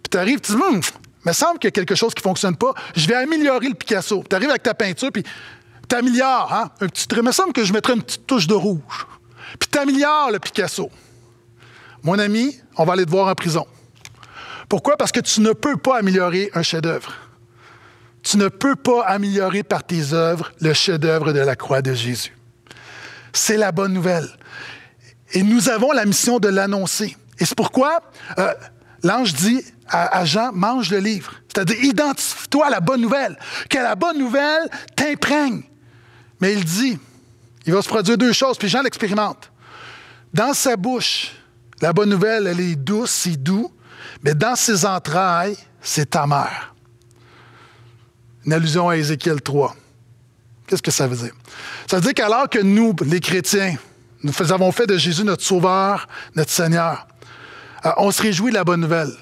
puis tu arrives, tu dis, hum, il me semble qu'il y a quelque chose qui ne fonctionne pas, je vais améliorer le Picasso. Tu arrives avec ta peinture, puis tu améliores, hein? Un petit, il me semble que je mettrais une petite touche de rouge. Puis tu améliores le Picasso. Mon ami, on va aller te voir en prison. Pourquoi? Parce que tu ne peux pas améliorer un chef-d'œuvre. Tu ne peux pas améliorer par tes œuvres le chef-d'œuvre de la croix de Jésus. C'est la bonne nouvelle. Et nous avons la mission de l'annoncer. Et c'est pourquoi euh, l'ange dit à, Jean, mange le livre. C'est-à-dire, identifie-toi à la bonne nouvelle. Que la bonne nouvelle t'imprègne. Mais il dit, il va se produire deux choses, puis Jean l'expérimente. Dans sa bouche, la bonne nouvelle, elle est douce, c'est doux, mais dans ses entrailles, c'est amer. Une allusion à Ézéchiel 3. Qu'est-ce que ça veut dire? Ça veut dire qu'alors que nous, les chrétiens, nous avons fait de Jésus notre Sauveur, notre Seigneur, euh, on se réjouit de la bonne nouvelle.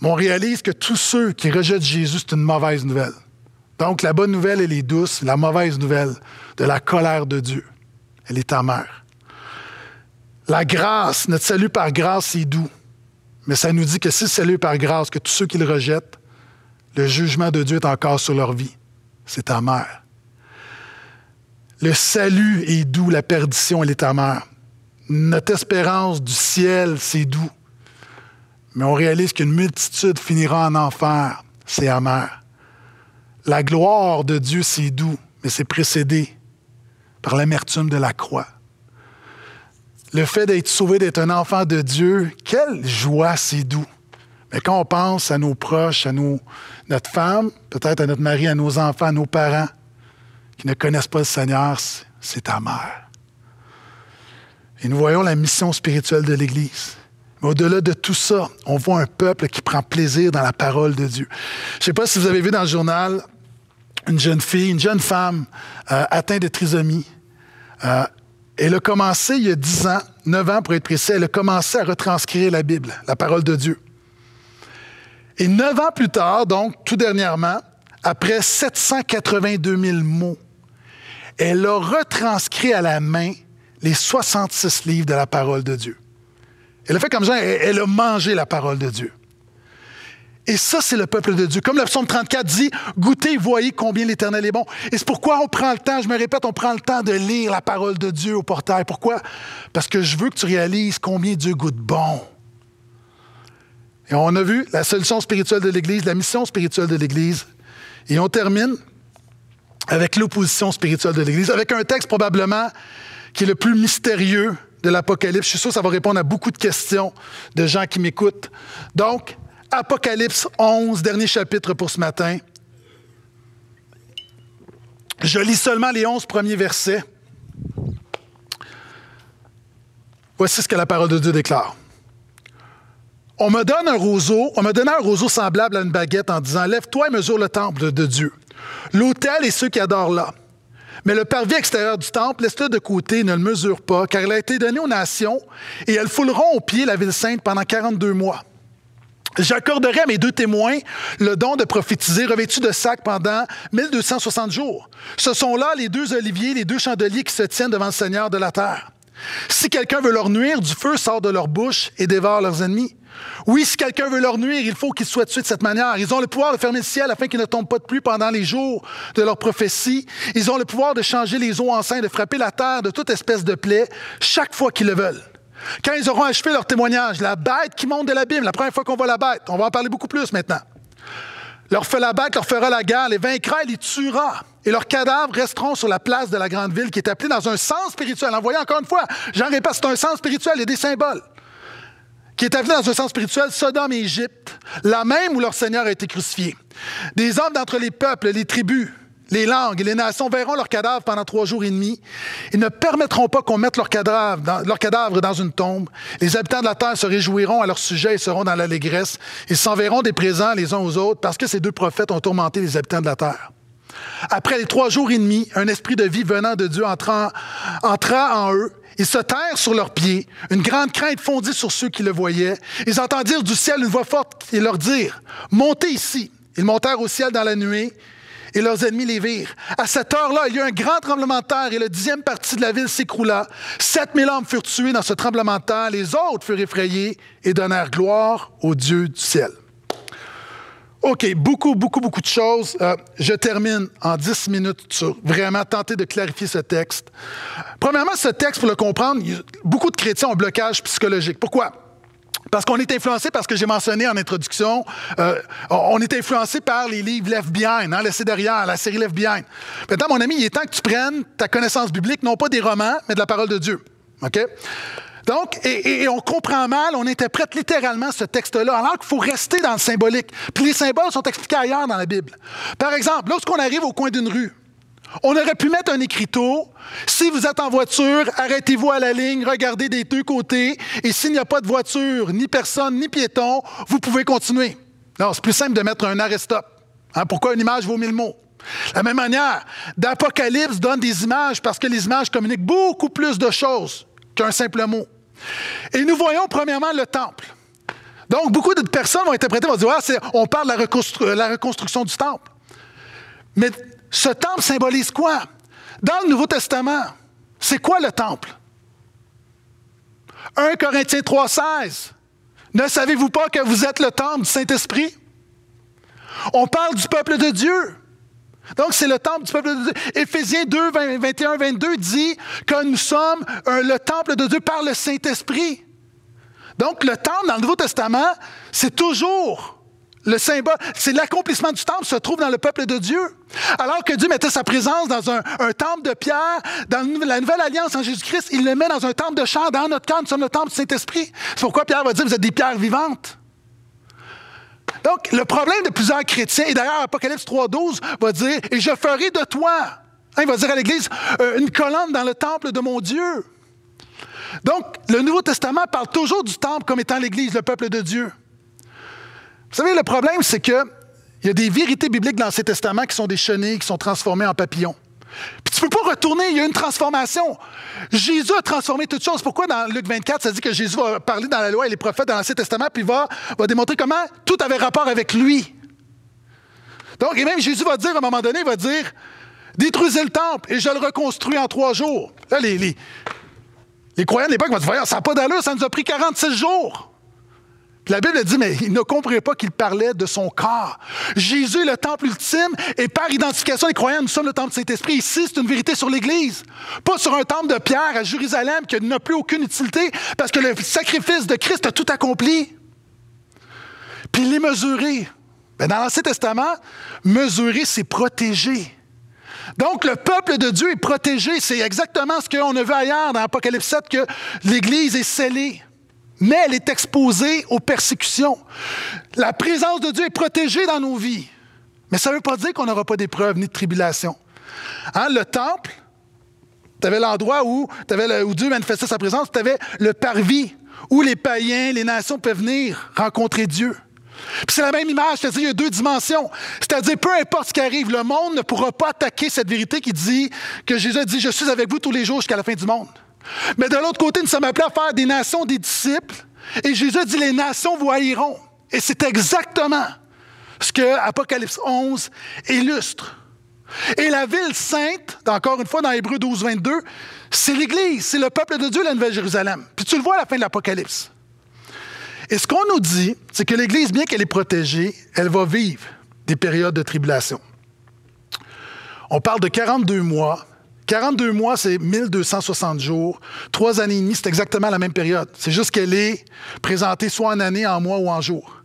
Mais on réalise que tous ceux qui rejettent Jésus, c'est une mauvaise nouvelle. Donc, la bonne nouvelle, elle est douce. La mauvaise nouvelle, de la colère de Dieu, elle est amère. La grâce, notre salut par grâce, c'est doux. Mais ça nous dit que si le salut par grâce, que tous ceux qui le rejettent, le jugement de Dieu est encore sur leur vie. C'est amer. Le salut est doux, la perdition, elle est amère. Notre espérance du ciel, c'est doux. Mais on réalise qu'une multitude finira en enfer. C'est amer. La gloire de Dieu, c'est doux, mais c'est précédé par l'amertume de la croix. Le fait d'être sauvé, d'être un enfant de Dieu, quelle joie, c'est doux. Mais quand on pense à nos proches, à nos, notre femme, peut-être à notre mari, à nos enfants, à nos parents, qui ne connaissent pas le Seigneur, c'est amer. Et nous voyons la mission spirituelle de l'Église. Mais au-delà de tout ça, on voit un peuple qui prend plaisir dans la parole de Dieu. Je ne sais pas si vous avez vu dans le journal une jeune fille, une jeune femme euh, atteinte de trisomie. Euh, elle a commencé il y a 10 ans, 9 ans pour être précis, elle a commencé à retranscrire la Bible, la parole de Dieu. Et neuf ans plus tard, donc tout dernièrement, après 782 000 mots, elle a retranscrit à la main les 66 livres de la parole de Dieu. Elle a fait comme ça, elle, a mangé la parole de Dieu. Et ça, c'est le peuple de Dieu. Comme le psaume 34 dit, goûtez, voyez combien l'Éternel est bon. Et c'est pourquoi on prend le temps, je me répète, on prend le temps de lire la parole de Dieu au portail. Pourquoi? Parce que je veux que tu réalises combien Dieu goûte bon. Et on a vu la solution spirituelle de l'Église, la mission spirituelle de l'Église. Et on termine avec l'opposition spirituelle de l'Église, avec un texte probablement qui est le plus mystérieux de l'Apocalypse. Je suis sûr que ça va répondre à beaucoup de questions de gens qui m'écoutent. Donc, Apocalypse 11, dernier chapitre pour ce matin. Je lis seulement les 11 premiers versets. Voici ce que la parole de Dieu déclare. On me donne un roseau, on me donne un roseau semblable à une baguette en disant Lève-toi et mesure le temple de Dieu, l'autel et ceux qui adorent là. Mais le parvis extérieur du temple, laisse-le de côté, ne le mesure pas, car il a été donné aux nations, et elles fouleront au pied la ville sainte pendant 42 mois. J'accorderai à mes deux témoins le don de prophétiser revêtus de sac pendant 1260 jours. Ce sont là les deux oliviers, les deux chandeliers qui se tiennent devant le Seigneur de la terre. Si quelqu'un veut leur nuire, du feu sort de leur bouche et dévore leurs ennemis. Oui, si quelqu'un veut leur nuire, il faut qu'ils soient tués de cette manière. Ils ont le pouvoir de fermer le ciel afin qu'il ne tombe pas de pluie pendant les jours de leur prophétie. Ils ont le pouvoir de changer les eaux enceintes, de frapper la terre de toute espèce de plaie chaque fois qu'ils le veulent. Quand ils auront achevé leur témoignage, la bête qui monte de l'abîme, la première fois qu'on voit la bête, on va en parler beaucoup plus maintenant, leur fait la bête, leur fera la guerre, les vaincra et les tuera. Et leurs cadavres resteront sur la place de la grande ville qui est appelée dans un sens spirituel. En voyant encore une fois, j'en répète, c'est un sens spirituel, il y a des symboles qui est appelé dans un sens spirituel Sodome et Égypte, la même où leur Seigneur a été crucifié. Des hommes d'entre les peuples, les tribus, les langues et les nations verront leurs cadavres pendant trois jours et demi. Ils ne permettront pas qu'on mette leurs cadavres, dans, une tombe. Les habitants de la terre se réjouiront à leur sujet et seront dans l'allégresse. Ils s'enverront des présents les uns aux autres parce que ces deux prophètes ont tourmenté les habitants de la terre. Après les trois jours et demi, un esprit de vie venant de Dieu entra en eux ils se terrent sur leurs pieds. Une grande crainte fondit sur ceux qui le voyaient. Ils entendirent du ciel une voix forte et leur dire Montez ici. Ils montèrent au ciel dans la nuée et leurs ennemis les virent. À cette heure-là, il y eut un grand tremblement de terre et la dixième partie de la ville s'écroula. Sept mille hommes furent tués dans ce tremblement de terre. Les autres furent effrayés et donnèrent gloire au Dieu du ciel. OK, beaucoup, beaucoup, beaucoup de choses. Euh, je termine en dix minutes sur vraiment tenter de clarifier ce texte. Premièrement, ce texte, pour le comprendre, beaucoup de chrétiens ont un blocage psychologique. Pourquoi? Parce qu'on est influencé par ce que j'ai mentionné en introduction. Euh, on est influencé par les livres Left Behind, hein, derrière, la série Left Behind. Maintenant, mon ami, il est temps que tu prennes ta connaissance biblique, non pas des romans, mais de la parole de Dieu. OK? Donc, et, on comprend mal, on interprète littéralement ce texte-là, alors qu'il faut rester dans le symbolique. Puis les symboles sont expliqués ailleurs dans la Bible. Par exemple, lorsqu'on arrive au coin d'une rue, on aurait pu mettre un écriteau. Si vous êtes en voiture, arrêtez-vous à la ligne, regardez des deux côtés, et s'il n'y a pas de voiture, ni personne, ni piéton, vous pouvez continuer. Non, c'est plus simple de mettre un arrêt-stop. Hein, pourquoi une image vaut mille mots? De la même manière, d'Apocalypse donne des images parce que les images communiquent beaucoup plus de choses qu'un simple mot. Et nous voyons premièrement le temple. Donc, beaucoup de personnes vont interpréter, vont dire, ah, on parle de la, la reconstruction du temple. Mais ce temple symbolise quoi? Dans le Nouveau Testament, c'est quoi le temple? 1 Corinthiens 3,16. Ne savez-vous pas que vous êtes le temple du Saint-Esprit? On parle du peuple de Dieu. Donc, c'est le temple du peuple de Dieu. Éphésiens 2, 21, 22 dit que nous sommes le temple de Dieu par le Saint-Esprit. Donc, le temple dans le Nouveau Testament, c'est toujours le symbole, c'est l'accomplissement du temple se trouve dans le peuple de Dieu. Alors que Dieu mettait sa présence dans un, temple de pierre, dans la nouvelle alliance en Jésus-Christ, il le met dans un temple de chair. Dans notre camp, nous sommes le temple du Saint-Esprit. C'est pourquoi Pierre va dire, vous êtes des pierres vivantes. Donc, le problème de plusieurs chrétiens, et d'ailleurs Apocalypse 3.12 va dire, et je ferai de toi, hein, il va dire à l'Église, euh, une colonne dans le temple de mon Dieu. Donc, le Nouveau Testament parle toujours du temple comme étant l'Église, le peuple de Dieu. Vous savez, le problème, c'est qu'il y a des vérités bibliques dans l'Ancien Testament qui sont des chenilles, qui sont transformées en papillons. Tu ne peux pas retourner, il y a une transformation. Jésus a transformé toutes choses. Pourquoi dans Luc 24, ça dit que Jésus va parler dans la loi et les prophètes dans l'Ancien Testament, puis va, va démontrer comment tout avait rapport avec lui? Donc, et même Jésus va dire, à un moment donné, il va dire, détruisez le temple et je le reconstruis en trois jours. Là, les, les, les croyants de l'époque vont dire, ça n'a pas d'allure, ça nous a pris 46 jours. La Bible dit, mais il ne comprenait pas qu'il parlait de son corps. Jésus est le temple ultime et par identification, les croyants, nous sommes le temple de Saint-Esprit. Ici, c'est une vérité sur l'Église. Pas sur un temple de pierre à Jérusalem qui n'a plus aucune utilité parce que le sacrifice de Christ a tout accompli. Puis les mesurer. Ben, dans l'Ancien Testament, mesurer, c'est protéger. Donc, le peuple de Dieu est protégé. C'est exactement ce qu'on a vu ailleurs dans Apocalypse 7, que l'Église est scellée mais elle est exposée aux persécutions. La présence de Dieu est protégée dans nos vies. Mais ça ne veut pas dire qu'on n'aura pas d'épreuves ni de tribulations. Hein, le temple, tu avais l'endroit où, où Dieu manifestait sa présence, tu avais le parvis, où les païens, les nations peuvent venir rencontrer Dieu. Puis c'est la même image, c'est-à-dire il y a deux dimensions. C'est-à-dire, peu importe ce qui arrive, le monde ne pourra pas attaquer cette vérité qui dit que Jésus dit Je suis avec vous tous les jours jusqu'à la fin du monde. Mais de l'autre côté, nous sommes appelés à faire des nations des disciples. Et Jésus dit, les nations vous haïront. Et c'est exactement ce que Apocalypse 11 illustre. Et la ville sainte, encore une fois dans Hébreu 12, 22, c'est l'Église, c'est le peuple de Dieu, la Nouvelle-Jérusalem. Puis tu le vois à la fin de l'Apocalypse. Et ce qu'on nous dit, c'est que l'Église, bien qu'elle est protégée, elle va vivre des périodes de tribulation. On parle de 42 mois 42 mois, c'est 1260 jours. Trois années et demie, c'est exactement la même période. C'est juste qu'elle est présentée soit en année, en mois ou en jours.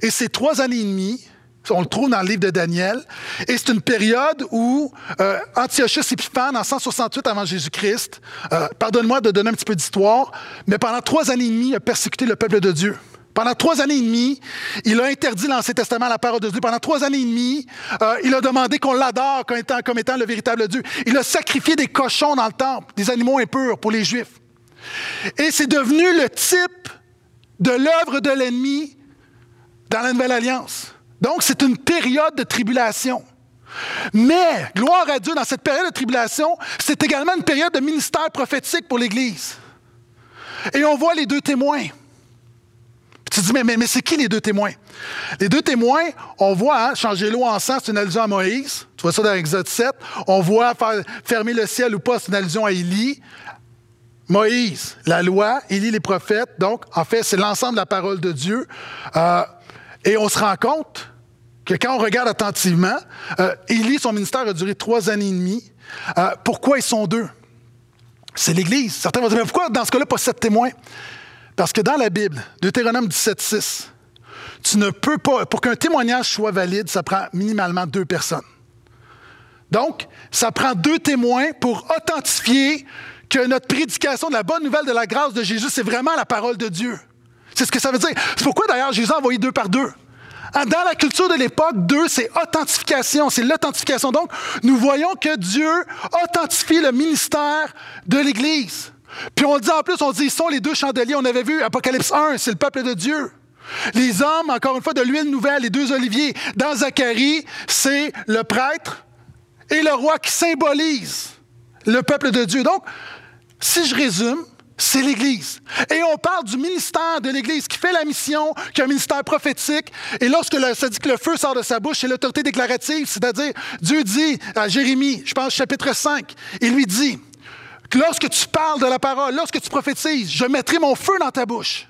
Et ces trois années et demie, on le trouve dans le livre de Daniel, et c'est une période où euh, Antiochus Épiphane, en 168 avant Jésus-Christ, euh, pardonne-moi de donner un petit peu d'histoire, mais pendant trois années et demie, il a persécuté le peuple de Dieu. Pendant trois années et demie, il a interdit l'Ancien Testament, la parole de Dieu. Pendant trois années et demie, euh, il a demandé qu'on l'adore comme étant, comme étant le véritable Dieu. Il a sacrifié des cochons dans le temple, des animaux impurs pour les Juifs. Et c'est devenu le type de l'œuvre de l'ennemi dans la Nouvelle Alliance. Donc, c'est une période de tribulation. Mais, gloire à Dieu, dans cette période de tribulation, c'est également une période de ministère prophétique pour l'Église. Et on voit les deux témoins tu te dis, mais, mais, c'est qui les deux témoins? Les deux témoins, on voit hein, changer l'eau en sang, c'est une allusion à Moïse. Tu vois ça dans Exode 7. On voit fermer le ciel ou pas, c'est une allusion à Élie. Moïse, la loi, Élie, les prophètes. Donc, en fait, c'est l'ensemble de la parole de Dieu. Euh, et on se rend compte que quand on regarde attentivement, euh, Élie, son ministère a duré trois années et demie. Euh, pourquoi ils sont deux? C'est l'Église. Certains vont dire, mais pourquoi dans ce cas-là, pas sept témoins? Parce que dans la Bible, Deutéronome 17.6, tu ne peux pas, pour qu'un témoignage soit valide, ça prend minimalement deux personnes. Donc, ça prend deux témoins pour authentifier que notre prédication de la bonne nouvelle de la grâce de Jésus, c'est vraiment la parole de Dieu. C'est ce que ça veut dire. C'est pourquoi d'ailleurs Jésus a envoyé deux par deux. Dans la culture de l'époque, deux, c'est authentification, c'est l'authentification. Donc, nous voyons que Dieu authentifie le ministère de l'Église. Puis on dit en plus, on dit, ils sont les deux chandeliers. On avait vu Apocalypse 1, c'est le peuple de Dieu. Les hommes, encore une fois, de l'huile nouvelle, les deux oliviers. Dans Zacharie, c'est le prêtre et le roi qui symbolisent le peuple de Dieu. Donc, si je résume, c'est l'Église. Et on parle du ministère de l'Église qui fait la mission, qui a un ministère prophétique. Et lorsque ça dit que le feu sort de sa bouche, c'est l'autorité déclarative, c'est-à-dire Dieu dit à Jérémie, je pense chapitre 5, il lui dit, que lorsque tu parles de la parole, lorsque tu prophétises, je mettrai mon feu dans ta bouche.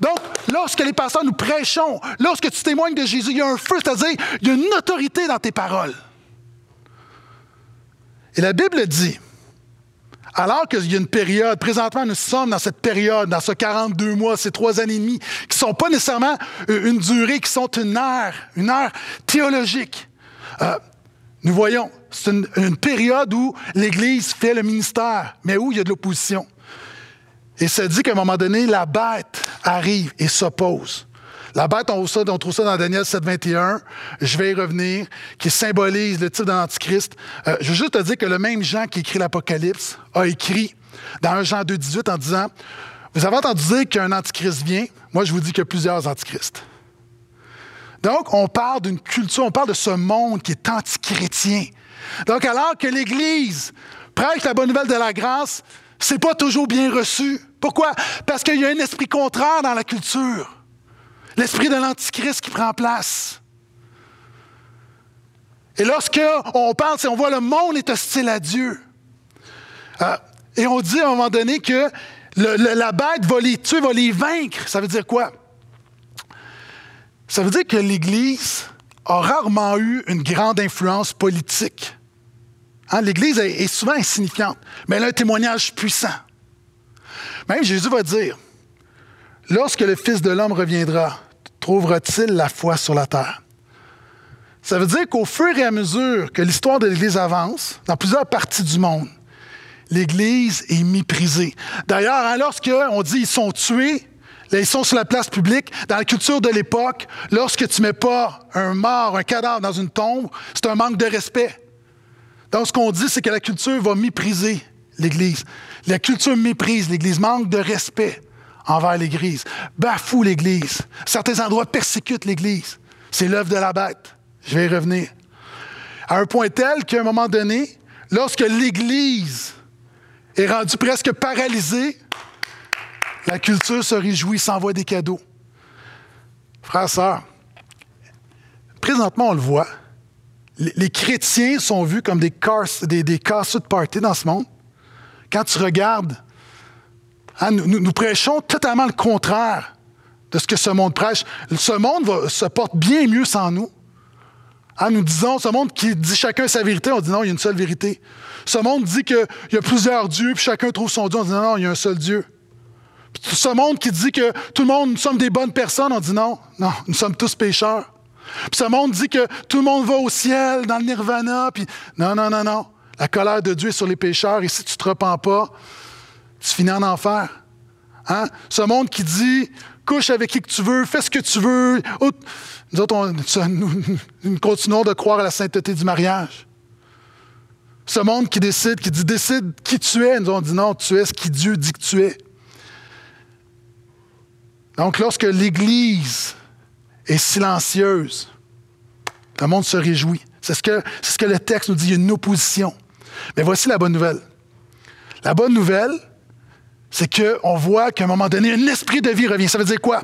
Donc, lorsque les pasteurs nous prêchons, lorsque tu témoignes de Jésus, il y a un feu, c'est-à-dire il y a une autorité dans tes paroles. Et la Bible dit, alors qu'il y a une période, présentement nous sommes dans cette période, dans ce 42 mois, ces trois années et demie, qui ne sont pas nécessairement euh, une durée, qui sont une ère, une ère théologique. Euh, nous voyons, c'est une, période où l'Église fait le ministère, mais où il y a de l'opposition. Et ça dit qu'à un moment donné, la bête arrive et s'oppose. La bête, on, on trouve ça dans Daniel 7, 21. Je vais y revenir, qui symbolise le type de l'Antichrist. Euh, je veux juste te dire que le même Jean qui écrit l'Apocalypse a écrit dans 1 Jean 2, 18 en disant Vous avez entendu dire qu'un Antichrist vient? Moi, je vous dis qu'il y a plusieurs Antichrists. Donc, on parle d'une culture, on parle de ce monde qui est antichrétien. Donc, alors que l'Église prêche la bonne nouvelle de la grâce, c'est pas toujours bien reçu. Pourquoi? Parce qu'il y a un esprit contraire dans la culture. L'esprit de l'Antichrist qui prend place. Et lorsque on parle, on voit le monde est hostile à Dieu. Euh, et on dit à un moment donné que la bête va les tuer, va les vaincre. Ça veut dire quoi? Ça veut dire que l'Église a rarement eu une grande influence politique. Hein, L'Église est, souvent insignifiante, mais elle a un témoignage puissant. Même Jésus va dire, Lorsque le Fils de l'homme reviendra, trouvera-t-il la foi sur la terre? Ça veut dire qu'au fur et à mesure que l'histoire de l'Église avance, dans plusieurs parties du monde, l'Église est méprisée. D'ailleurs, hein, lorsqu'on dit ils sont tués, ils sont sur la place publique, dans la culture de l'époque, lorsque tu ne mets pas un mort, un cadavre dans une tombe, c'est un manque de respect. Donc, ce qu'on dit, c'est que la culture va mépriser l'Église. La culture méprise l'Église, manque de respect envers l'Église, bafoue l'Église. Certains endroits persécutent l'Église. C'est l'œuvre de la bête. Je vais y revenir. À un point tel qu'à un moment donné, lorsque l'Église est rendue presque paralysée, la culture se réjouit, s'envoie des cadeaux. Frères, sœurs, présentement, on le voit. Les, chrétiens sont vus comme des, cars, de party dans ce monde. Quand tu regardes Hein, nous, prêchons totalement le contraire de ce que ce monde prêche. Ce monde se porte bien mieux sans nous. Hein, nous disons, ce monde qui dit chacun sa vérité, on dit non, il y a une seule vérité. Ce monde dit qu'il y a plusieurs dieux, puis chacun trouve son Dieu, on dit non, non, il y a un seul Dieu. Ce monde qui dit que tout le monde, nous sommes des bonnes personnes, on dit non, non, nous sommes tous pécheurs. Puis ce monde dit que tout le monde va au ciel, dans le nirvana, puis non, non, non, non. La colère de Dieu est sur les pécheurs, et si tu ne te repens pas, tu finis en enfer. Hein? Ce monde qui dit couche avec qui que tu veux, fais ce que tu veux. Nous autres, nous, continuons de croire à la sainteté du mariage. Ce monde qui décide, qui dit décide qui tu es, nous on dit non, tu es ce qui Dieu dit que tu es. Donc, lorsque l'Église est silencieuse, le monde se réjouit. C'est ce, que, le texte nous dit, une opposition. Mais voici la bonne nouvelle. La bonne nouvelle, c'est qu'on voit qu'à un moment donné, un esprit de vie revient. Ça veut dire quoi?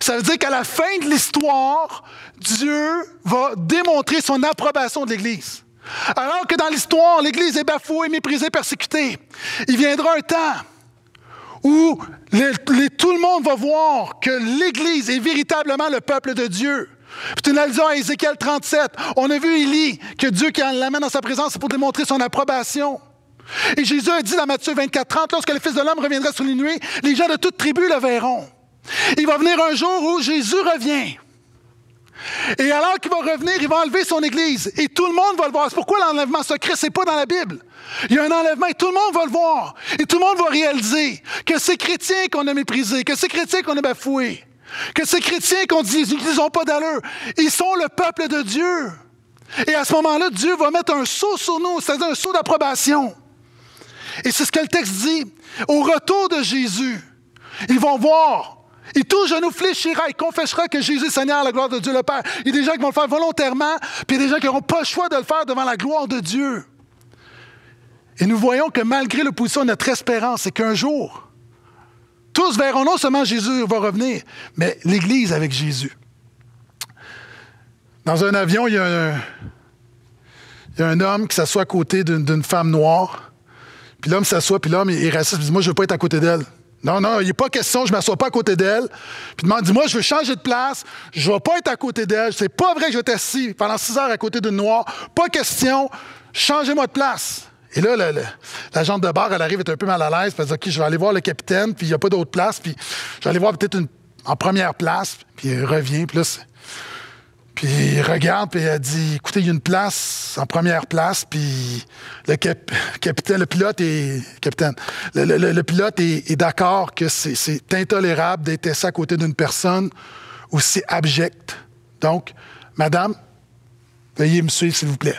Ça veut dire qu'à la fin de l'histoire, Dieu va démontrer son approbation de l'Église. Alors que dans l'histoire, l'Église est bafouée, méprisée, persécutée. Il viendra un temps où tout le monde va voir que l'Église est véritablement le peuple de Dieu. Puis tu analyses à Ézéchiel 37, on a vu Élie, que Dieu qui l'amène dans sa présence, c'est pour démontrer son approbation. Et Jésus a dit dans Matthieu 24, 30, lorsque le Fils de l'homme reviendra sur les nuées, les gens de toute tribu le verront. Il va venir un jour où Jésus revient. Et alors qu'il va revenir, il va enlever son Église. Et tout le monde va le voir. C'est pourquoi l'enlèvement secret, c'est pas dans la Bible. Il y a un enlèvement et tout le monde va le voir. Et tout le monde va réaliser que ces chrétiens qu'on a méprisés, que ces chrétiens qu'on a bafoués, que ces chrétiens qu'on dit qu'ils n'ont pas d'allure, ils sont le peuple de Dieu. Et à ce moment-là, Dieu va mettre un sceau sur nous, c'est-à-dire un sceau d'approbation. Et c'est ce que le texte dit. Au retour de Jésus, ils vont voir et tout genou fléchira et confessera que Jésus est Seigneur la gloire de Dieu le Père. Il y a des gens qui vont le faire volontairement, puis il y a des gens qui n'auront pas le choix de le faire devant la gloire de Dieu. Et nous voyons que malgré l'opposition, notre espérance, c'est qu'un jour, tous verront non seulement Jésus va revenir, mais l'Église avec Jésus. Dans un avion, il y a un, il y a un homme qui s'assoit à côté d'une femme noire. Puis l'homme s'assoit, puis l'homme, est raciste, il dit Moi, je ne veux pas être à côté d'elle. Non, non, il n'est pas question, je ne m'assois pas à côté d'elle. Puis demande, dis-moi, je veux changer de place, je ne vais pas être à côté d'elle. C'est pas vrai que je vais être assis pendant six heures à côté d'une noire. Pas question, changez-moi de place. Et là, la gente de bar, elle arrive, elle est un peu mal à l'aise, elle dit, OK, je vais aller voir le capitaine, puis il n'y a pas d'autre place, puis je vais aller voir peut-être en première place, puis il revient, puis là, puis il regarde, puis il dit Écoutez, il y a une place en première place, puis le capitaine, le pilote est. Capitaine, le, pilote est, d'accord que c'est intolérable d'être assis à côté d'une personne aussi abjecte. Donc, madame, veuillez me suivre, s'il vous plaît.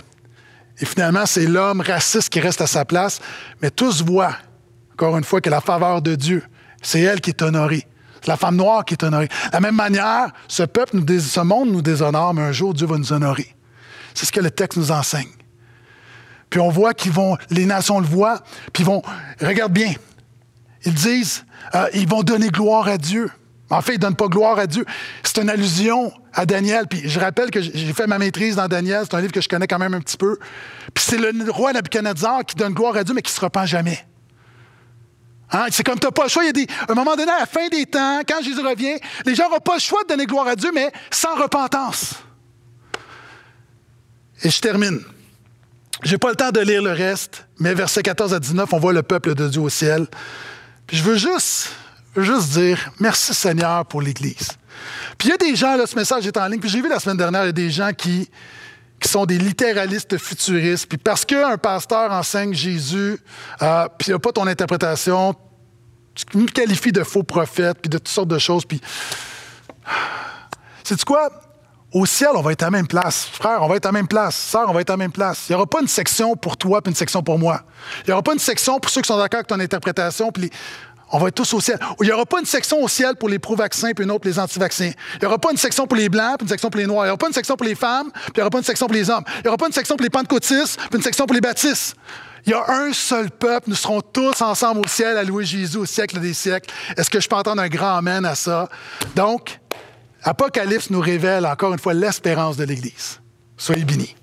Et finalement, c'est l'homme raciste qui reste à sa place, mais tous voient, encore une fois, que la faveur de Dieu, c'est elle qui est honorée. C'est la femme noire qui est honorée. De la même manière, ce peuple, ce monde nous déshonore, mais un jour, Dieu va nous honorer. C'est ce que le texte nous enseigne. Puis on voit qu'ils vont, les nations le voient, puis ils vont, regarde bien, ils disent, euh, ils vont donner gloire à Dieu. En fait, ils ne donnent pas gloire à Dieu. C'est une allusion à Daniel. Puis je rappelle que j'ai fait ma maîtrise dans Daniel. C'est un livre que je connais quand même un petit peu. Puis c'est le roi Nabucodonosor qui donne gloire à Dieu, mais qui ne se repent jamais. Hein? C'est comme tu n'as pas le choix. Il y a des, un moment donné, à la fin des temps, quand Jésus revient, les gens n'auront pas le choix de donner gloire à Dieu, mais sans repentance. Et je termine. Je n'ai pas le temps de lire le reste, mais versets 14 à 19, on voit le peuple de Dieu au ciel. Puis je veux juste, juste dire merci Seigneur pour l'Église. Puis il y a des gens, là, ce message est en ligne, puis j'ai vu la semaine dernière, il y a des gens qui, qui sont des littéralistes futuristes. Puis parce qu'un pasteur enseigne Jésus, euh, puis il n'a pas ton interprétation, tu me qualifies de faux prophète, puis de toutes sortes de choses. Puis, sais-tu quoi? Au ciel, on va être à la même place. Frère, on va être à la même place. Sœur, on va être à la même place. Il n'y aura pas une section pour toi puis une section pour moi. Il n'y aura pas une section pour ceux qui sont d'accord avec ton interprétation. Puis on va être tous au ciel. Il n'y aura pas une section au ciel pour les pro-vaccins puis une autre pour les anti-vaccins. Il n'y aura pas une section pour les blancs puis une section pour les noirs. Il n'y aura pas une section pour les femmes puis il n'y aura pas une section pour les hommes. Il n'y aura pas une section pour les pentecôtistes puis une section pour les baptistes. Il y a un seul peuple. Nous serons tous ensemble au ciel à louer Jésus au siècle des siècles. Est-ce que je peux entendre un grand amen à ça? Donc, Apocalypse nous révèle encore une fois l'espérance de l'Église. Soyez bénis.